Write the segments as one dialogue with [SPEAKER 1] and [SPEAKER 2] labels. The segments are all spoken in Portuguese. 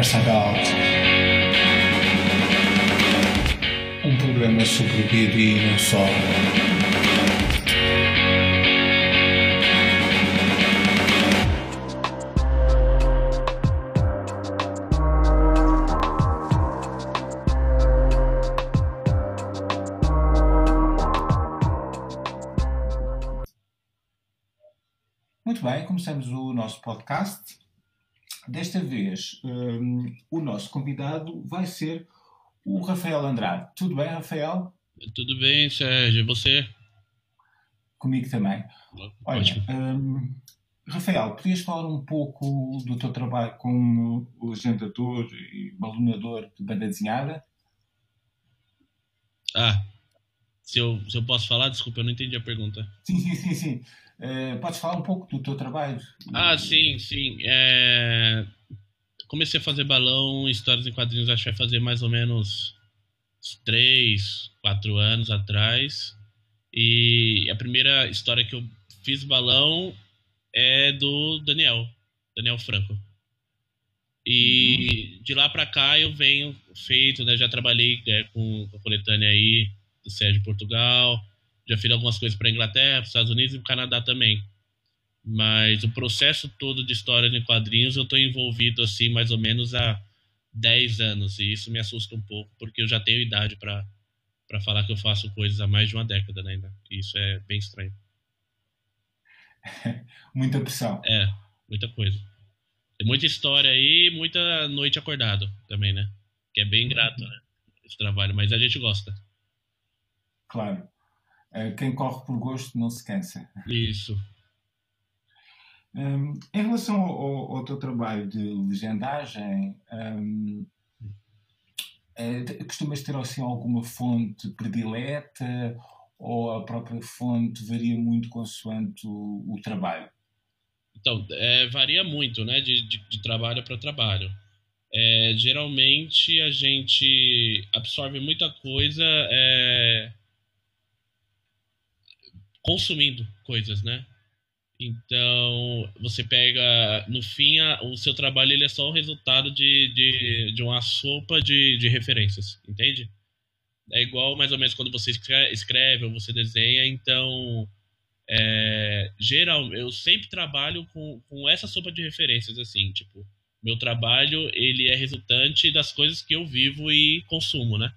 [SPEAKER 1] Conversa. Um programa sobre vida e não só. Muito bem, começamos o nosso podcast. Desta vez, um, o nosso convidado vai ser o Rafael Andrade. Tudo bem, Rafael?
[SPEAKER 2] Tudo bem, Sérgio. E você?
[SPEAKER 1] Comigo também. Olha, um, Rafael, podias falar um pouco do teu trabalho como legendador e balonador de banda desenhada?
[SPEAKER 2] Ah, se eu, se eu posso falar, desculpa, eu não entendi a pergunta.
[SPEAKER 1] Sim, sim, sim, sim. Uh, podes falar um pouco do teu trabalho?
[SPEAKER 2] Ah, sim, sim. É... Comecei a fazer balão, histórias em quadrinhos, acho que vai fazer mais ou menos três, quatro anos atrás. E a primeira história que eu fiz balão é do Daniel, Daniel Franco. E uhum. de lá para cá eu venho feito, né? Já trabalhei é, com, com a coletânea aí do Sérgio Portugal, já fiz algumas coisas para Inglaterra, para os Estados Unidos e para o Canadá também. Mas o processo todo de história em quadrinhos eu estou envolvido assim mais ou menos há 10 anos e isso me assusta um pouco porque eu já tenho idade para para falar que eu faço coisas há mais de uma década né, ainda. E isso é bem estranho.
[SPEAKER 1] muita pressão.
[SPEAKER 2] É, muita coisa. Tem muita história aí, muita noite acordado também, né? Que é bem grato, né? Esse trabalho, mas a gente gosta.
[SPEAKER 1] Claro. Eh, quem corre por gosto não se cansa.
[SPEAKER 2] Isso.
[SPEAKER 1] Um, em relação ao, ao, teu trabalho de legendagem, um, é, costumas ter assim alguma fonte predileta ou a própria fonte varia muito consoante o, o trabalho?
[SPEAKER 2] Então, é, varia muito, né, de, de, de trabalho para trabalho. É, geralmente a gente absorve muita coisa é, consumindo coisas, né? Então, você pega, no fim, a, o seu trabalho ele é só o resultado de, de, de uma sopa de, de referências, entende? É igual mais ou menos quando você escreve ou você desenha, então, é, geral, eu sempre trabalho com, com essa sopa de referências, assim, tipo, meu trabalho, ele é resultante das coisas que eu vivo e consumo, né?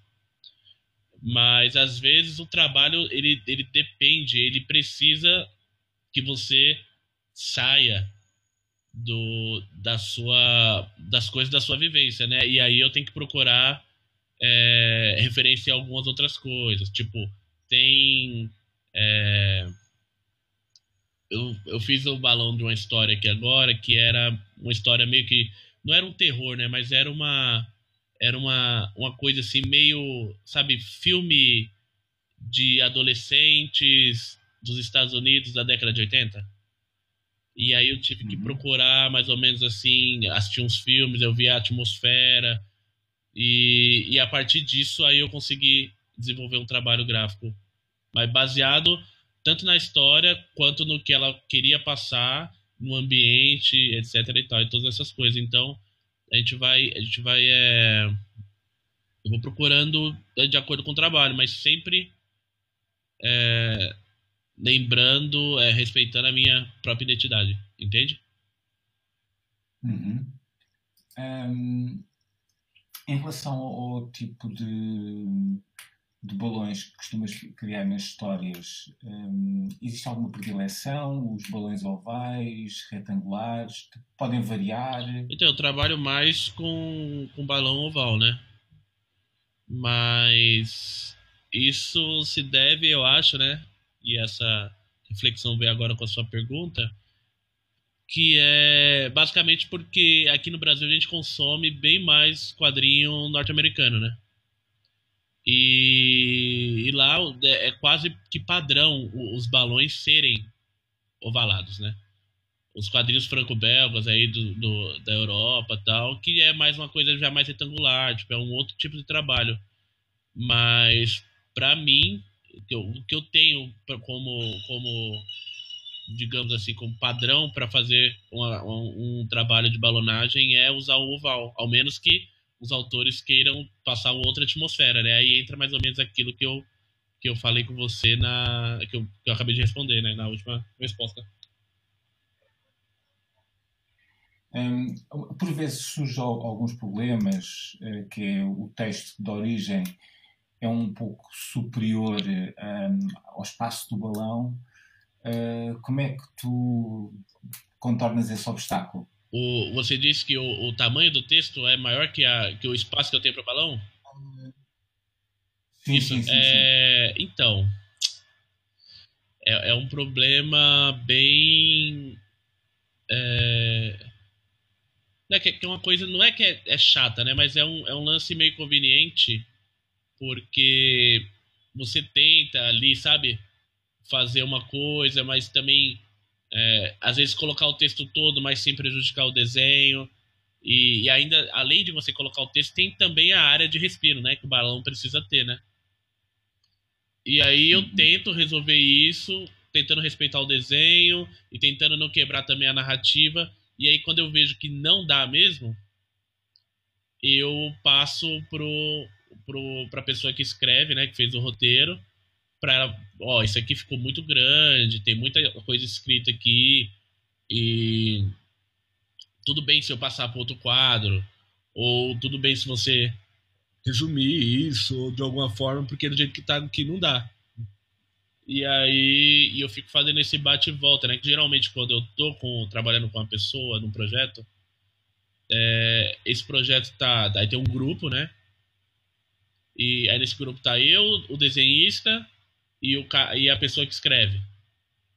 [SPEAKER 2] Mas às vezes o trabalho ele, ele depende, ele precisa que você saia do da sua das coisas da sua vivência, né? E aí eu tenho que procurar é, referência a algumas outras coisas, tipo tem é, eu, eu fiz o balão de uma história aqui agora que era uma história meio que não era um terror, né? Mas era uma era uma, uma coisa assim meio, sabe, filme de adolescentes dos Estados Unidos da década de 80. E aí eu tive que uhum. procurar mais ou menos assim, assistir uns filmes, eu vi a atmosfera e, e a partir disso aí eu consegui desenvolver um trabalho gráfico, mas baseado tanto na história quanto no que ela queria passar, no ambiente, etc e tal, e todas essas coisas. Então, a gente vai, a gente vai, é, eu vou procurando de acordo com o trabalho, mas sempre é, lembrando, é, respeitando a minha própria identidade, entende?
[SPEAKER 1] Uhum. Um, em relação ao, ao tipo de de balões que costumas criar nas histórias, um, existe alguma predileção? Os balões ovais, retangulares, podem variar?
[SPEAKER 2] Então, eu trabalho mais com, com balão oval, né? Mas isso se deve, eu acho, né? E essa reflexão veio agora com a sua pergunta, que é basicamente porque aqui no Brasil a gente consome bem mais quadrinho norte-americano, né? E, e, lá é, quase que padrão os balões serem ovalados, né? Os quadrinhos franco-belgas aí do, do, da Europa tal, que é mais uma coisa já mais retangular, tipo, é um outro tipo de trabalho. Mas, para mim, o que eu, que eu tenho como, como digamos assim, como padrão para fazer uma, um, um, trabalho de balonagem é usar o oval, ao menos que os autores queiram passar outra atmosfera, né? Aí entra mais ou menos aquilo que eu, que eu falei com você na que eu, que eu acabei de responder, né, na última resposta.
[SPEAKER 1] Um, por vezes surgem alguns problemas, uh, que é o texto de origem é um pouco superior um, ao espaço do balão. Uh, como é que tu contornas esse obstáculo?
[SPEAKER 2] O, você disse que o, o, tamanho do texto é maior que, a, que o espaço que eu tenho para o balão?
[SPEAKER 1] Sim, Isso, sim, sim,
[SPEAKER 2] é. Então, é, é, um problema bem... É, não é que, é uma coisa, não é que é, é, chata, né? Mas é um, é um lance meio conveniente, porque você tenta ali, sabe, fazer uma coisa, mas também é, às vezes colocar o texto todo, mas sem prejudicar o desenho. E, e, ainda, além de você colocar o texto, tem também a área de respiro, né? Que o balão precisa ter, né? E aí eu uhum. tento resolver isso, tentando respeitar o desenho e tentando não quebrar também a narrativa. E aí, quando eu vejo que não dá mesmo, eu passo pro, pro, pra pessoa que escreve, né, que fez o roteiro, pra ela, ó, isso aqui ficou muito grande, tem muita coisa escrita aqui, e tudo bem se eu passar para outro quadro, ou tudo bem se você resumir isso de alguma forma, porque do jeito que tá aqui não dá. E aí e eu fico fazendo esse bate e volta, né? Que geralmente quando eu tô com, trabalhando com uma pessoa num projeto, é, esse projeto tá. Aí tem um grupo, né? E aí nesse grupo tá eu, o desenhista e, o, e a pessoa que escreve.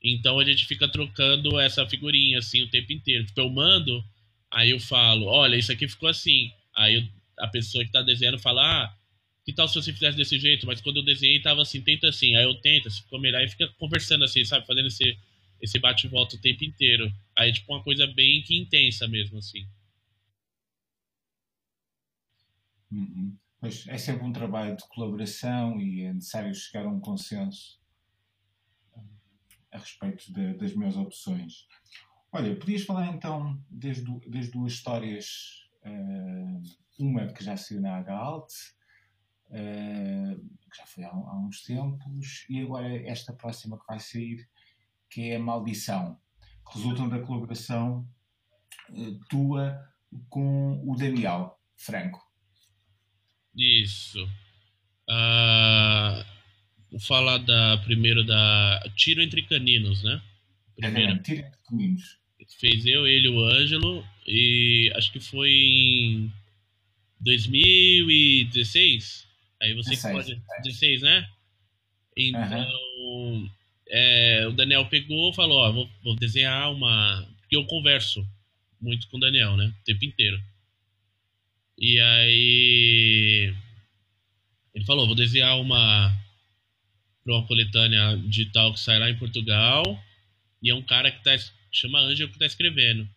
[SPEAKER 2] Então a gente fica trocando essa figurinha assim o tempo inteiro. Tipo, eu mando, aí eu falo, olha, isso aqui ficou assim. Aí eu, a pessoa que tá desenhando fala, ah, que tal se você fizesse desse jeito? Mas quando eu desenhei, tava assim, tenta assim. Aí eu tento, se ficou melhor. Aí fica conversando assim, sabe? Fazendo esse, esse bate-volta o tempo inteiro. Aí, tipo, uma coisa bem que intensa mesmo, assim.
[SPEAKER 1] Uhum. Pois é sempre um trabalho de colaboração e é necessário chegar a um consenso a respeito de, das minhas opções. Olha, podias falar então das, das duas histórias, uh, uma que já saiu na H-Alt uh, que já foi há, há, uns tempos, e agora esta próxima que vai sair, que é a Maldição, que resultam da colaboração uh, tua com o Daniel Franco.
[SPEAKER 2] Isso. Uh, vou falar da, primeiro da Tiro Entre Caninos, né?
[SPEAKER 1] Primeiro. É, Tiro Entre Caninos.
[SPEAKER 2] Fez eu, ele o Ângelo, e acho que foi em 2016 Aí você 16, pode. 16, né? Então. Uhum. É, o Daniel pegou e falou: Ó, vou, vou, desenhar uma. Porque eu converso muito com o Daniel, né? O tempo inteiro. E aí. Ele falou: vou desenhar uma. Pra uma coletânea digital que sai lá em Portugal. E é um cara que tá. Chama Ângelo que tá escrevendo.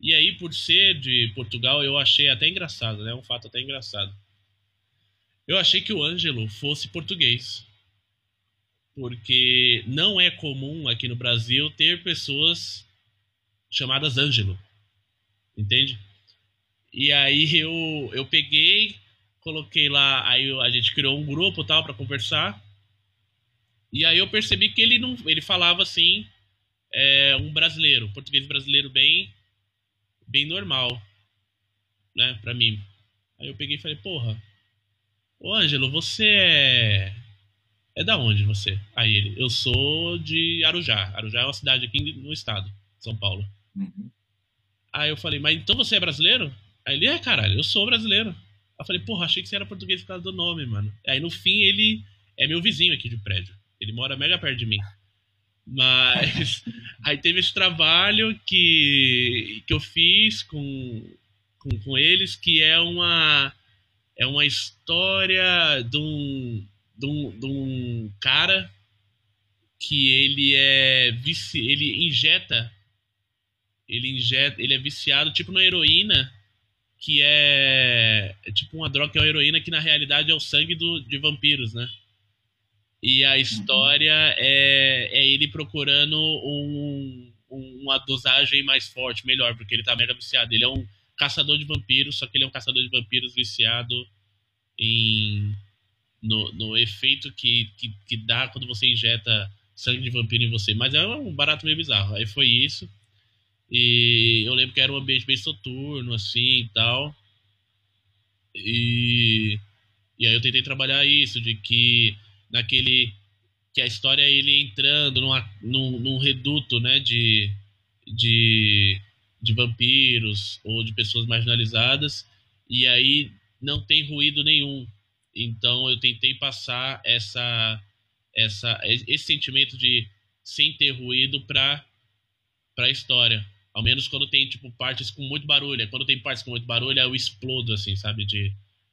[SPEAKER 2] E aí, por ser de Portugal, eu achei até engraçado, né? Um fato até engraçado eu achei que o Ângelo fosse português. Porque não é comum aqui no Brasil ter pessoas chamadas Ângelo. Entende? E aí eu, eu peguei, coloquei lá, aí a gente criou um grupo tal para conversar. E aí eu percebi que ele não, ele falava assim, é, um brasileiro, português brasileiro bem, bem normal, né, para mim. Aí eu peguei e falei, porra, Ô, Ângelo, você é. É da onde você? Aí ele, eu sou de Arujá. Arujá é uma cidade aqui no estado, São Paulo. Uhum. Aí eu falei, mas então você é brasileiro? Aí ele, é, caralho, eu sou brasileiro. Eu falei, porra, achei que você era português por causa do nome, mano. Aí no fim ele é meu vizinho aqui de prédio. Ele mora mega perto de mim. Mas aí teve esse trabalho que, que eu fiz com, com, com eles, que é uma é uma história de um, de um, de um cara que ele é vici, ele injeta ele injeta, ele é viciado tipo na heroína, que é, é tipo uma droga que é uma heroína que na realidade é o sangue do, de vampiros, né? E a história uhum. é, é ele procurando um, uma dosagem mais forte, melhor, porque ele tá mega viciado. Ele é um caçador de vampiros, só que ele é um caçador de vampiros viciado em no, no efeito que, que, que dá quando você injeta sangue de vampiro em você. Mas é um barato meio bizarro. Aí foi isso. E eu lembro que era um ambiente bem soturno, assim e tal. E, e aí eu tentei trabalhar isso, de que naquele. que a história é ele entrando numa, num, num reduto, né, de, de, de vampiros ou de pessoas marginalizadas, e aí não tem ruído nenhum. Então eu tentei passar essa, essa, esse sentimento de sem ter ruído para a história. Ao menos quando tem, tipo, partes com muito barulho. Quando tem partes com muito barulho, eu explodo, assim, sabe? De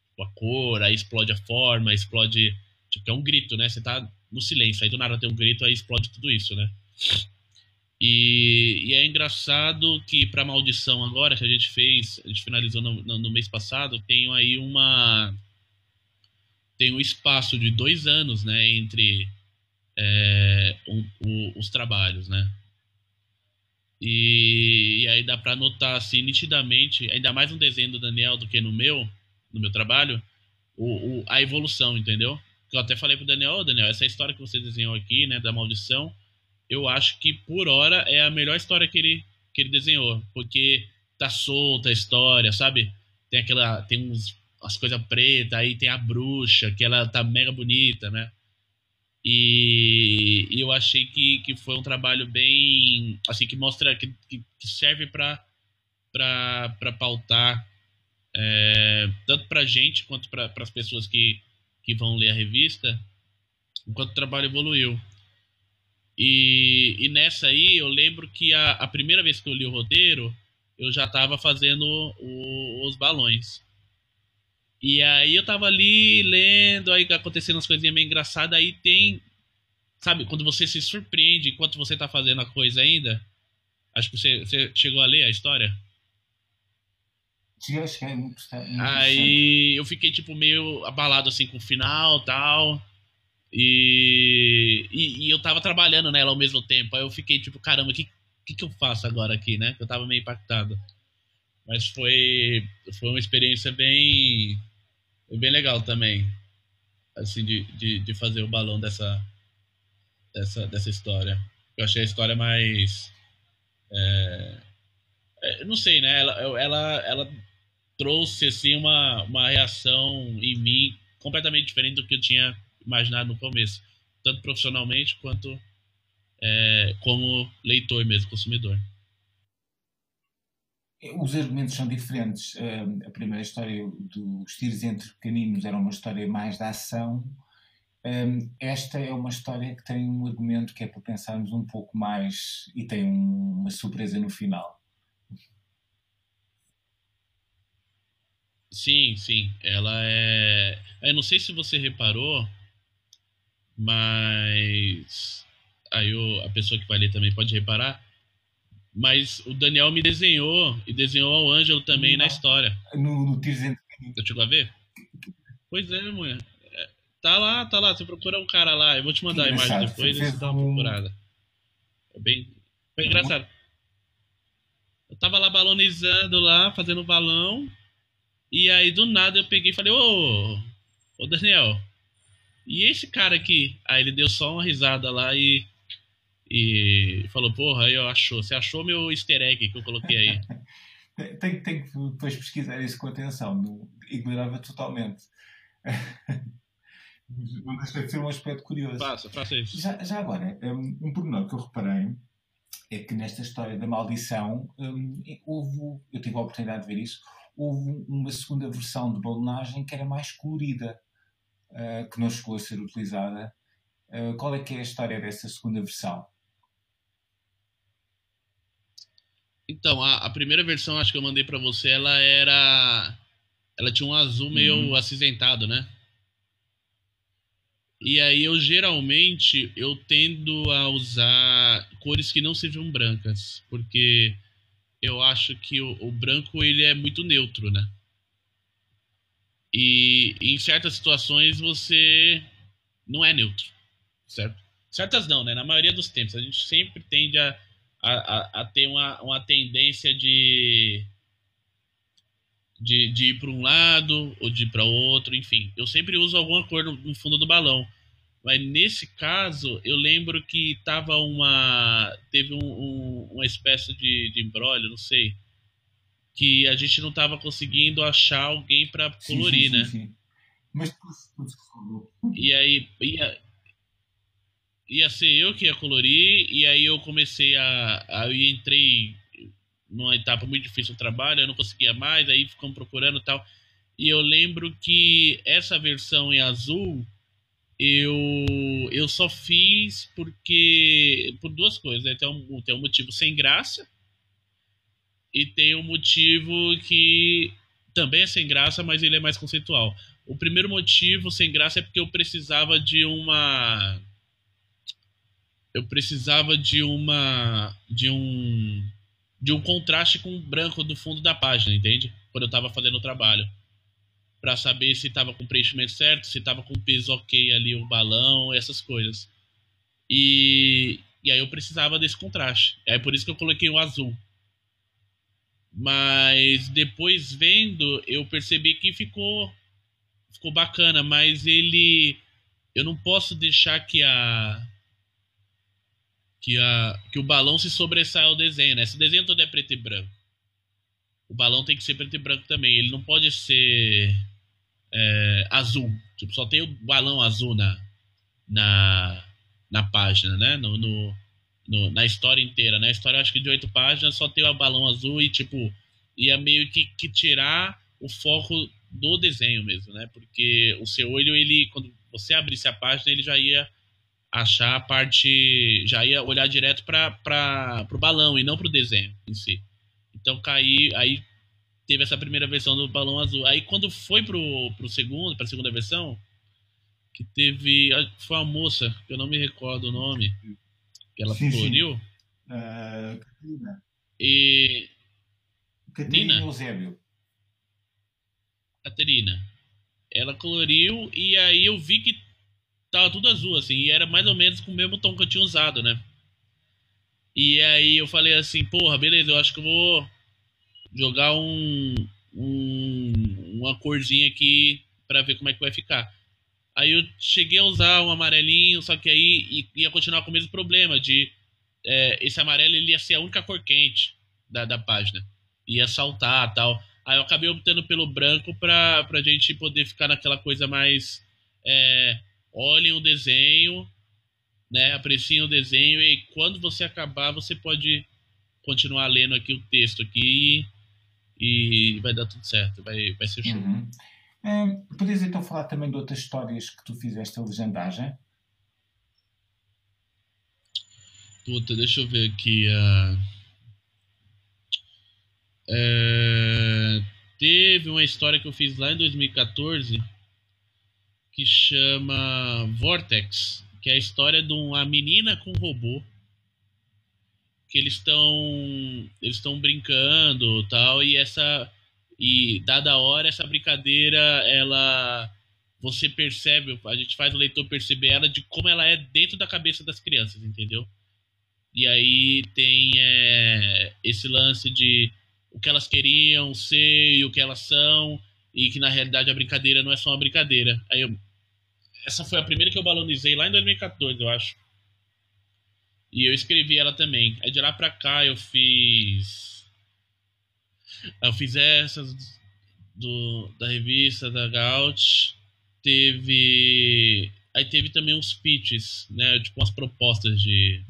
[SPEAKER 2] tipo, a cor, aí explode a forma, explode. Tipo, é um grito, né? Você tá no silêncio, aí do nada tem um grito, aí explode tudo isso, né? E, e é engraçado que para maldição agora que a gente fez, a gente finalizou no, no, no mês passado, tem aí uma tem um espaço de dois anos, né, entre é, um, um, os trabalhos, né? E, e aí dá para notar assim nitidamente, ainda mais no desenho do Daniel do que no meu, no meu trabalho, o, o, a evolução, entendeu? Eu até falei pro Daniel, oh, Daniel, essa história que você desenhou aqui, né, da maldição, eu acho que por hora é a melhor história que ele, que ele desenhou, porque tá solta a história, sabe? Tem aquela, tem uns as coisas pretas, aí tem a bruxa, que ela tá mega bonita, né? E, eu achei que, que foi um trabalho bem. Assim, que mostra. que, que serve para para pautar é, tanto para gente quanto para as pessoas que, que vão ler a revista, enquanto o trabalho evoluiu. E, e nessa aí, eu lembro que a, a primeira vez que eu li o roteiro, eu já estava fazendo o, os balões. E aí eu tava ali lendo, aí acontecendo umas coisinhas meio engraçadas, aí tem. Sabe, quando você se surpreende enquanto você tá fazendo a coisa ainda. Acho que você, você chegou a ler a história.
[SPEAKER 1] Sim, eu achei muito, muito
[SPEAKER 2] Aí eu fiquei, tipo, meio abalado assim com o final tal. E, e, e, eu tava trabalhando nela ao mesmo tempo. Aí eu fiquei, tipo, caramba, o que, que, que eu faço agora aqui, né? Eu tava meio impactado. Mas foi, foi uma experiência bem foi bem legal também, assim, de, de, de fazer o balão dessa, dessa, dessa história. Eu achei a história mais. É, é, não sei, né? Ela, ela, ela trouxe assim, uma, uma reação em mim completamente diferente do que eu tinha imaginado no começo, tanto profissionalmente quanto é, como leitor mesmo, consumidor
[SPEAKER 1] os argumentos são diferentes. a primeira história dos tiros entre pequeninos era uma história mais da ação. esta é uma história que tem um argumento que é para pensarmos um pouco mais e tem uma surpresa no final.
[SPEAKER 2] Sim, sim. Ela é. Eu não sei se você reparou, mas aí a pessoa que vai ler também pode reparar mas o Daniel me desenhou e desenhou ao Ângelo também na história.
[SPEAKER 1] No, no Tirzento.
[SPEAKER 2] Eu chegou a ver? Pois é, mulher. É, tá lá, tá lá. Você procura um cara lá. Eu vou te mandar a imagem depois e você dá uma procurada. É bem. Foi engraçado. Eu tava lá balonizando lá, fazendo balão. E aí do nada eu peguei e falei, ô, ô Daniel, e esse cara aqui? Aí ele deu só uma risada lá e e falou, porra, aí eu achou, você achou meu easter egg que eu coloquei aí.
[SPEAKER 1] tem, tem que depois pesquisar isso com atenção, ignorava totalmente. Não deixa de ser um aspecto curioso.
[SPEAKER 2] Faça, faça isso.
[SPEAKER 1] Já, já agora, um, um pormenor que eu reparei é que nesta história da maldição um, houve, eu tive a oportunidade de ver isso, houve uma segunda versão de balonagem que era mais colorida, uh, que não chegou a ser utilizada. Uh, qual é que é a história dessa segunda versão?
[SPEAKER 2] Então, a, a, primeira versão, acho que eu mandei para você, ela era. Ela tinha um azul meio uhum. acinzentado, né? E aí eu geralmente eu tendo a usar cores que não sejam brancas, porque eu acho que o, o branco ele é muito neutro, né? E em certas situações você não é neutro. certo? Certas não, né? Na maioria dos tempos. A gente sempre tende a, a, a, ter uma, uma tendência de, de, de ir para um lado ou de ir para outro, enfim. Eu sempre uso alguma cor no, no fundo do balão. Mas nesse caso, eu lembro que tava uma. Teve um, um, uma espécie de, de embrólio, não sei. Que a gente não tava conseguindo achar alguém para colorir, sim, sim, né? Sim,
[SPEAKER 1] Mas
[SPEAKER 2] E aí ia, ia ser eu que ia colorir, e aí eu comecei a. a eu entrei numa etapa muito difícil do trabalho, eu não conseguia mais, aí ficamos procurando e tal. E eu lembro que essa versão em azul eu, eu só fiz porque. por duas coisas. Né? Tem, um, tem um motivo sem graça e tem um motivo que também é sem graça, mas ele é mais conceitual. O primeiro motivo sem graça é porque eu precisava de uma. Eu precisava de uma. de um. de um contraste com o branco do fundo da página, entende? Quando eu estava fazendo o trabalho para saber se estava com o preenchimento certo, se estava com o peso ok ali o balão, essas coisas. E, e aí eu precisava desse contraste. É por isso que eu coloquei o azul. Mas depois vendo, eu percebi que ficou ficou bacana, mas ele eu não posso deixar que a que a que o balão se sobressaia ao desenho, né? Se o desenho todo é preto e branco, o balão tem que ser preto e branco também. Ele não pode ser é, azul. Tipo, só tem o balão azul na, na, na página, né? No, no, no, na história inteira. Na história, acho que de oito páginas, só tem o balão azul e, tipo, ia meio que, que tirar o foco do desenho mesmo, né? Porque o seu olho, ele, quando você abrisse a página, ele já ia achar a parte. já ia olhar direto para o balão e não para o desenho em si. Então, cair, aí teve essa primeira versão do balão azul. Aí quando foi pro, pro segundo, pra segunda versão, que teve. Foi uma moça, que eu não me recordo o nome, que ela sim, coloriu.
[SPEAKER 1] Sim. Uh, Catarina.
[SPEAKER 2] E.
[SPEAKER 1] Catarina Eusébio.
[SPEAKER 2] Catarina. Ela coloriu e aí eu vi que tava tudo azul, assim, e era mais ou menos com o mesmo tom que eu tinha usado, né? E aí eu falei assim, porra, beleza, eu acho que eu vou jogar um, um uma corzinha aqui para ver como é que vai ficar. Aí eu cheguei a usar um amarelinho, só que aí ia continuar com o mesmo problema de é, esse amarelo ele ia ser a única cor quente da, da página. Ia saltar tal. Aí eu acabei optando pelo branco pra, pra gente poder ficar naquela coisa mais. É, olhem o desenho, né? Apreciem o desenho e quando você acabar, você pode continuar lendo aqui o texto aqui e vai dar tudo certo, vai, vai ser show.
[SPEAKER 1] Uhum. Hum, podias então falar também de outras histórias que tu fizeste a legendagem?
[SPEAKER 2] Puta, deixa eu ver aqui. Uh... É... Teve uma história que eu fiz lá em 2014 que chama Vortex, que é a história de uma menina com um robô que eles estão eles estão brincando tal e essa e dada a hora essa brincadeira ela você percebe a gente faz o leitor perceber ela de como ela é dentro da cabeça das crianças entendeu? E aí tem é, esse lance de o que elas queriam ser e o que elas são e que na realidade a brincadeira não é só uma brincadeira aí eu, essa foi a primeira que eu balonizei lá em 2014 eu acho e eu escrevi ela também. Aí de lá pra cá eu fiz. Eu fiz essas do, da revista da Gaut. Teve. Aí teve também uns pitches, né? Tipo umas propostas de,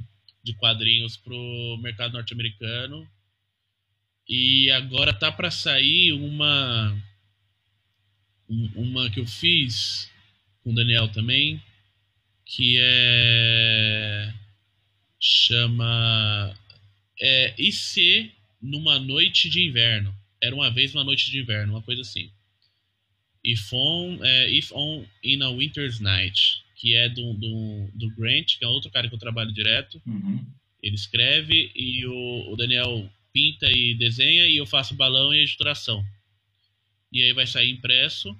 [SPEAKER 2] de quadrinhos pro mercado norte-americano. E agora tá para sair uma. Uma que eu fiz com o Daniel também. Que é chama é, E se numa noite de inverno? Era uma vez uma noite de inverno, uma coisa assim. If on, é, If on in a Winter's Night, que é do, do, do Grant, que é outro cara que eu trabalho direto.
[SPEAKER 1] Uhum.
[SPEAKER 2] Ele escreve e o, o Daniel pinta e desenha e eu faço balão e editoração. E aí vai sair impresso.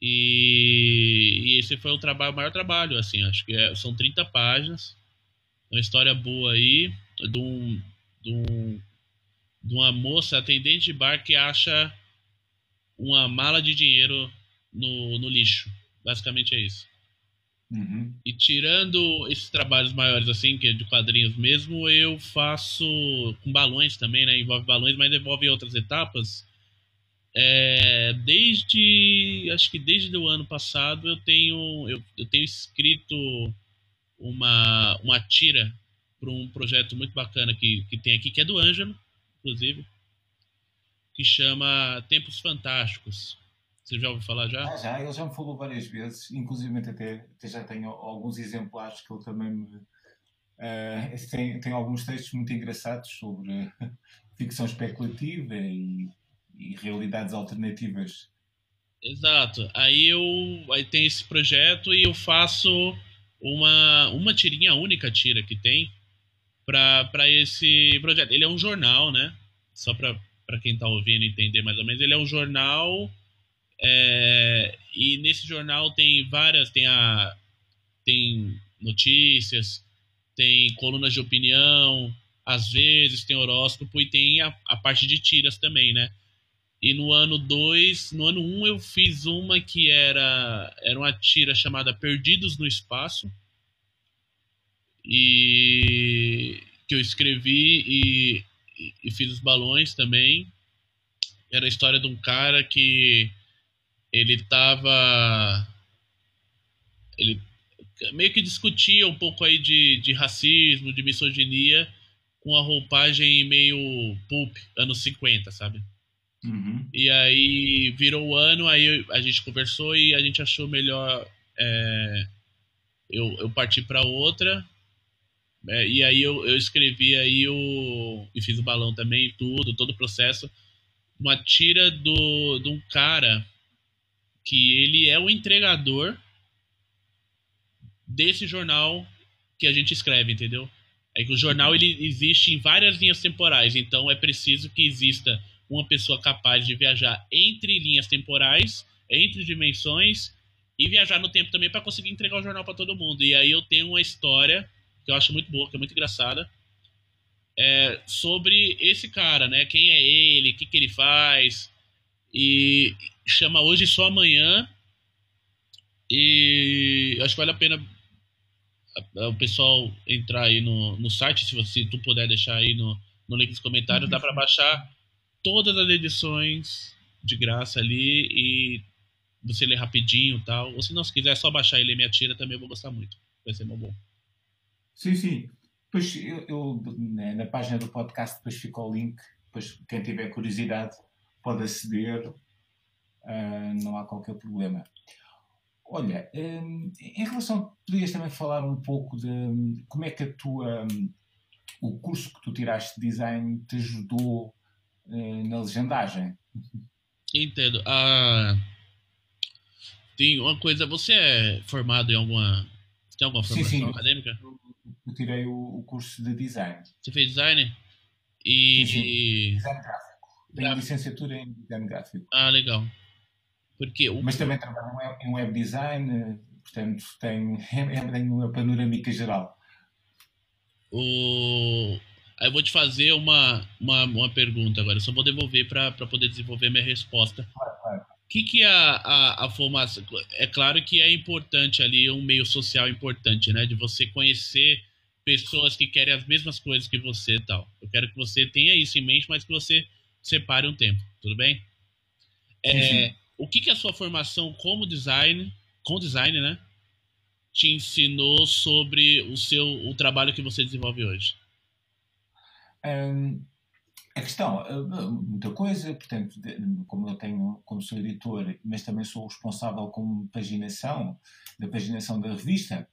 [SPEAKER 2] E, e, esse foi o, trabalho, o maior trabalho, assim, acho que é, são 30 páginas, uma história boa aí, de, um, de, um, de uma moça atendente de bar que acha uma mala de dinheiro no, no lixo. Basicamente é isso.
[SPEAKER 1] Uhum.
[SPEAKER 2] E tirando esses trabalhos maiores, assim, que é de quadrinhos mesmo, eu faço com balões também, né? Envolve balões, mas envolve outras etapas. É, desde acho que desde o ano passado eu tenho eu, eu tenho escrito uma uma tira para um projeto muito bacana que, que tem aqui que é do Ângelo inclusive que chama Tempos Fantásticos você já ouviu falar já?
[SPEAKER 1] Ah, já, ele já me falou várias vezes, inclusive até, até já tenho alguns exemplares que ele também me. Uh, tem, tem alguns textos muito engraçados sobre ficção especulativa e e realidades alternativas.
[SPEAKER 2] Exato. Aí eu aí tem esse projeto e eu faço uma uma tirinha, única tira que tem para esse projeto. Ele é um jornal, né? Só para quem está ouvindo entender mais ou menos, ele é um jornal é, e nesse jornal tem várias, tem a tem notícias, tem colunas de opinião, às vezes tem horóscopo e tem a, a parte de tiras também, né? E no ano 2, no ano 1 um, eu fiz uma que era era uma tira chamada Perdidos no Espaço. E que eu escrevi e, e, fiz os balões também. Era a história de um cara que ele tava ele meio que discutia um pouco aí de, de racismo, de misoginia com a roupagem meio pulp, anos 50, sabe?
[SPEAKER 1] Uhum.
[SPEAKER 2] E aí virou o ano, aí a gente conversou e a gente achou melhor é, eu, eu partir para outra. É, e aí eu, eu escrevi aí o. E fiz o balão também, tudo, todo o processo. Uma tira do, de um cara que ele é o entregador desse jornal que a gente escreve, entendeu? É que o jornal ele existe em várias linhas temporais, então é preciso que exista uma pessoa capaz de viajar entre linhas temporais, entre dimensões e viajar no tempo também para conseguir entregar o jornal para todo mundo. E aí eu tenho uma história que eu acho muito boa, que é muito engraçada, é, sobre esse cara, né? Quem é ele, o que, que ele faz. E chama Hoje Só Amanhã. E acho que vale a pena o pessoal entrar aí no, no site, se você tu puder deixar aí no, no link dos comentários, dá para baixar todas as edições de graça ali e você lê rapidinho tal. Ou se não, se quiser só baixar e ler minha tira, também eu vou gostar muito. Vai ser muito bom.
[SPEAKER 1] Sim, sim. Pois eu, eu né, na página do podcast depois fica o link. Depois quem tiver curiosidade pode aceder. Uh, não há qualquer problema. Olha, um, em relação, podias também falar um pouco de como é que a tua, um, o curso que tu tiraste de design te ajudou eh, na legendagem.
[SPEAKER 2] Entendo. Ah, tem uma coisa, você é formado em alguma. Tem alguma formação sim, sim. acadêmica?
[SPEAKER 1] Eu tirei o, o, curso de design.
[SPEAKER 2] Você fez design? E.
[SPEAKER 1] Sim, sim. Design gráfico. Tenho licenciatura em design gráfico.
[SPEAKER 2] Ah, legal. Porque o...
[SPEAKER 1] Mas também trabalho em web design, portanto tenho, tenho uma panorâmica geral.
[SPEAKER 2] O... Aí eu vou te fazer uma, uma, uma pergunta agora, eu só vou devolver para poder desenvolver minha resposta. O que, que a, a, a formação. É claro que é importante ali, um meio social importante, né? De você conhecer pessoas que querem as mesmas coisas que você e tal. Eu quero que você tenha isso em mente, mas que você separe um tempo, tudo bem? É, o que, que a sua formação como design, com design, né? Te ensinou sobre o seu o trabalho que você desenvolve hoje?
[SPEAKER 1] Um, a questão, muita coisa, portanto, como eu tenho, como sou editor, mas também sou responsável como paginação, da paginação da revista,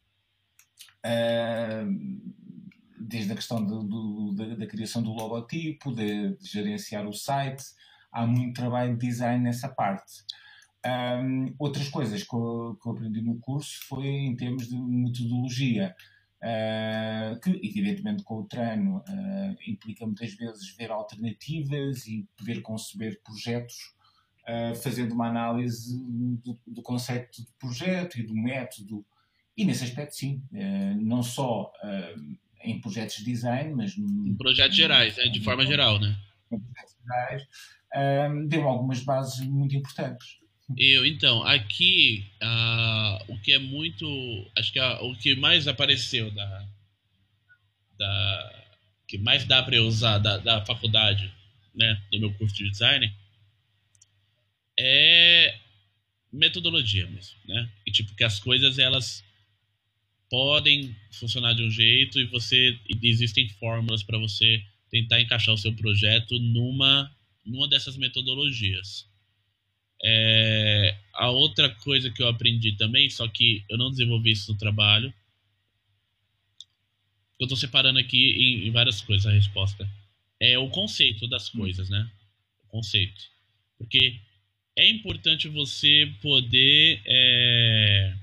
[SPEAKER 1] desde a questão do, do, da, da, criação do logotipo, de, de, gerenciar o site, há muito trabalho de design nessa parte. Um, outras coisas que eu, que eu aprendi no curso foi em termos de metodologia. Uh, que, evidentemente, com o treino uh, implica muitas vezes ver alternativas e poder conceber projetos uh, fazendo uma análise do, do, conceito de projeto e do método. E nesse aspecto, sim, não só em projetos de design, mas.
[SPEAKER 2] Em projetos gerais, né? de forma geral, né?
[SPEAKER 1] Em projetos gerais, deu algumas bases muito importantes.
[SPEAKER 2] Eu, então, aqui uh, o que é muito. Acho que uh, o que mais apareceu da. da que mais dá para usar da, da faculdade, né, do meu curso de design, é metodologia mesmo, né? E tipo, que as coisas elas podem funcionar de um jeito e você e existem fórmulas para você tentar encaixar o seu projeto numa numa dessas metodologias. É, a outra coisa que eu aprendi também, só que eu não desenvolvi isso no trabalho, eu estou separando aqui em, em, várias coisas a resposta, é o conceito das coisas, né? O conceito. Porque é importante você poder é,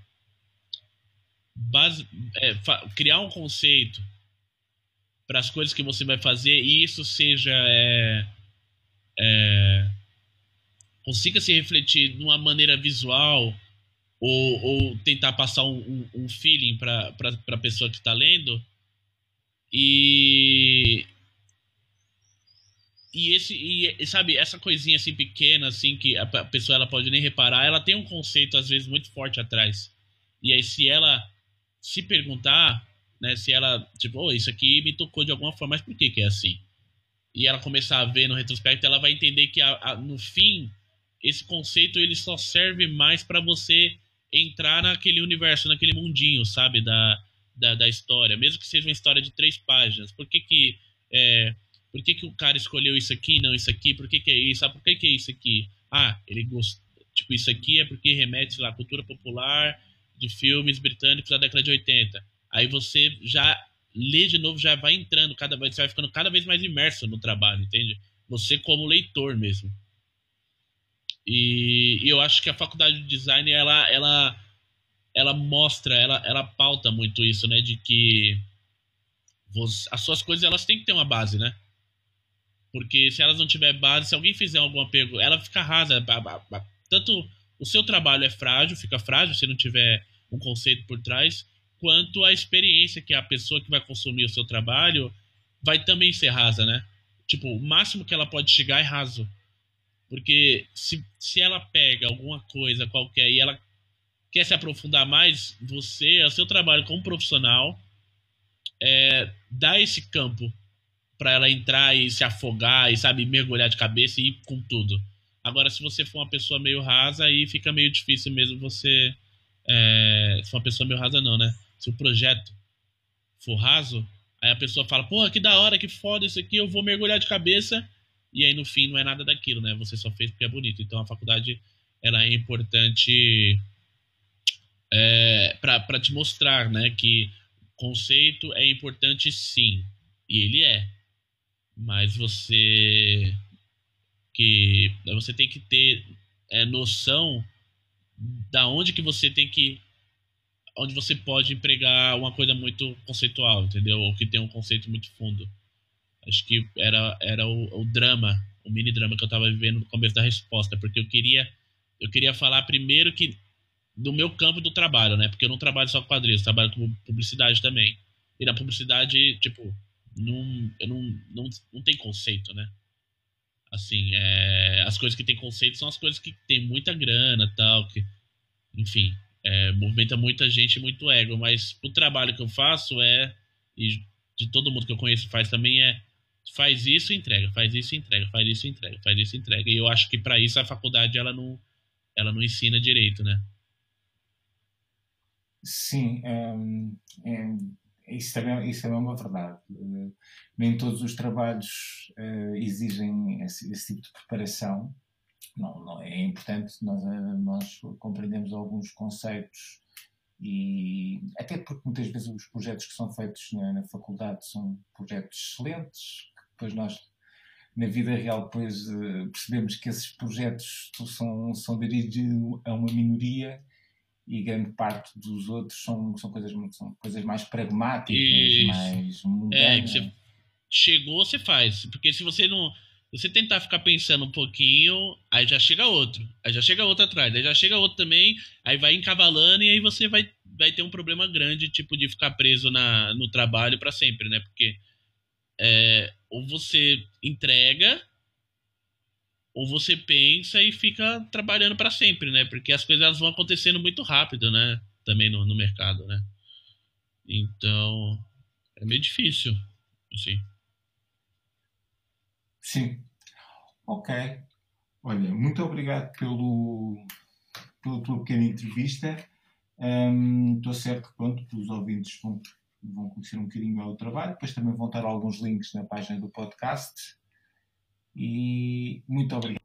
[SPEAKER 2] base, é, criar um conceito para as coisas que você vai fazer e isso seja é, consiga se refletir de uma maneira visual ou, ou tentar passar um, um feeling para a pessoa que está lendo. E e esse e sabe essa coisinha assim pequena assim que a pessoa ela pode nem reparar ela tem um conceito às vezes muito forte atrás. E aí se ela se perguntar né se ela tipo oh, isso aqui me tocou de alguma forma mas por que que é assim? E ela começar a ver no retrospecto ela vai entender que a, a, no fim esse conceito ele só serve mais para você entrar naquele universo naquele mundinho sabe da, da, da história mesmo que seja uma história de três páginas por que que é, por que, que o cara escolheu isso aqui, não isso aqui? Por que, que é isso? Ah, por que, que é isso aqui? Ah, ele gostou. Tipo, isso aqui é porque remete, sei lá, à cultura popular de filmes britânicos da década de 80. Aí você já lê de novo, já vai entrando, cada vez, você vai ficando cada vez mais imerso no trabalho, entende? Você como leitor mesmo. E, e eu acho que a faculdade de design, ela, ela, ela mostra, ela, ela pauta muito isso, né? De que você, as suas coisas, elas têm que ter uma base, né? Porque se elas não tiver base, se alguém fizer algum apego, ela fica rasa. Tanto o seu trabalho é frágil, fica frágil se não tiver um conceito por trás, quanto a experiência que a pessoa que vai consumir o seu trabalho vai também ser rasa, né? Tipo, o máximo que ela pode chegar é raso. Porque se, se ela pega alguma coisa qualquer e ela quer se aprofundar mais, você, o seu trabalho como profissional, é, dá esse campo para ela entrar e se afogar e, sabe, mergulhar de cabeça e ir com tudo. Agora, se você for uma pessoa meio rasa, aí fica meio difícil mesmo você. É, se for uma pessoa meio rasa, não, né? Se o projeto for raso, aí a pessoa fala, porra, que da hora, que foda isso aqui, eu vou mergulhar de cabeça. E aí no fim não é nada daquilo, né? Você só fez porque é bonito. Então a faculdade ela é importante é, para te mostrar, né? Que conceito é importante sim. E ele é mas você que você tem que ter é, noção da onde que você tem que onde você pode empregar uma coisa muito conceitual, entendeu? Ou que tem um conceito muito fundo. Acho que era, era o, o drama, o mini drama que eu estava vivendo no começo da resposta, porque eu queria eu queria falar primeiro que do meu campo do trabalho, né? Porque eu não trabalho só com quadrinhos, eu trabalho com publicidade também. E na publicidade, tipo, não, eu não, não, não tem conceito, né? Assim, é, as coisas que tem conceito são as coisas que tem muita grana tal, que, enfim, é, movimenta muita gente muito ego, mas o trabalho que eu faço é, e de todo mundo que eu conheço faz também, é faz isso entrega, faz isso entrega, faz isso entrega, faz isso entrega. E eu acho que para isso a faculdade ela não, ela não ensina direito, né?
[SPEAKER 1] Sim, é, é, isso também, isso também é uma verdade. Uh, nem todos os trabalhos uh, exigem esse, esse, tipo de preparação. Não, não é importante nós, uh, nós compreendemos alguns conceitos e até porque muitas vezes os projetos que são feitos na, na faculdade são projetos excelentes, depois nós na vida real depois percebemos que esses projetos são, são dirigidos a uma minoria e grande parte dos outros são, são, coisas, são coisas mais pragmáticas, Isso. mais
[SPEAKER 2] mundanas. É, que você chegou, você faz. Porque se você não. você tentar ficar pensando um pouquinho, aí já chega outro, aí já chega outro atrás, aí já chega outro também, aí vai encavalando e aí você vai, vai ter um problema grande, tipo, de ficar preso na, no trabalho para sempre, né? Porque é, ou você entrega, ou você pensa e fica trabalhando para sempre, né? Porque as coisas vão acontecendo muito rápido, né? Também no, no mercado, né? Então, é meio difícil, assim.
[SPEAKER 1] Sim. Ok. Olha, muito obrigado pelo, pela tua pequena entrevista. Estou um, certo que pronto, os ouvintes vão, vão conhecer um bocadinho o trabalho. Depois também vão ter alguns links na página do podcast. E muito obrigado.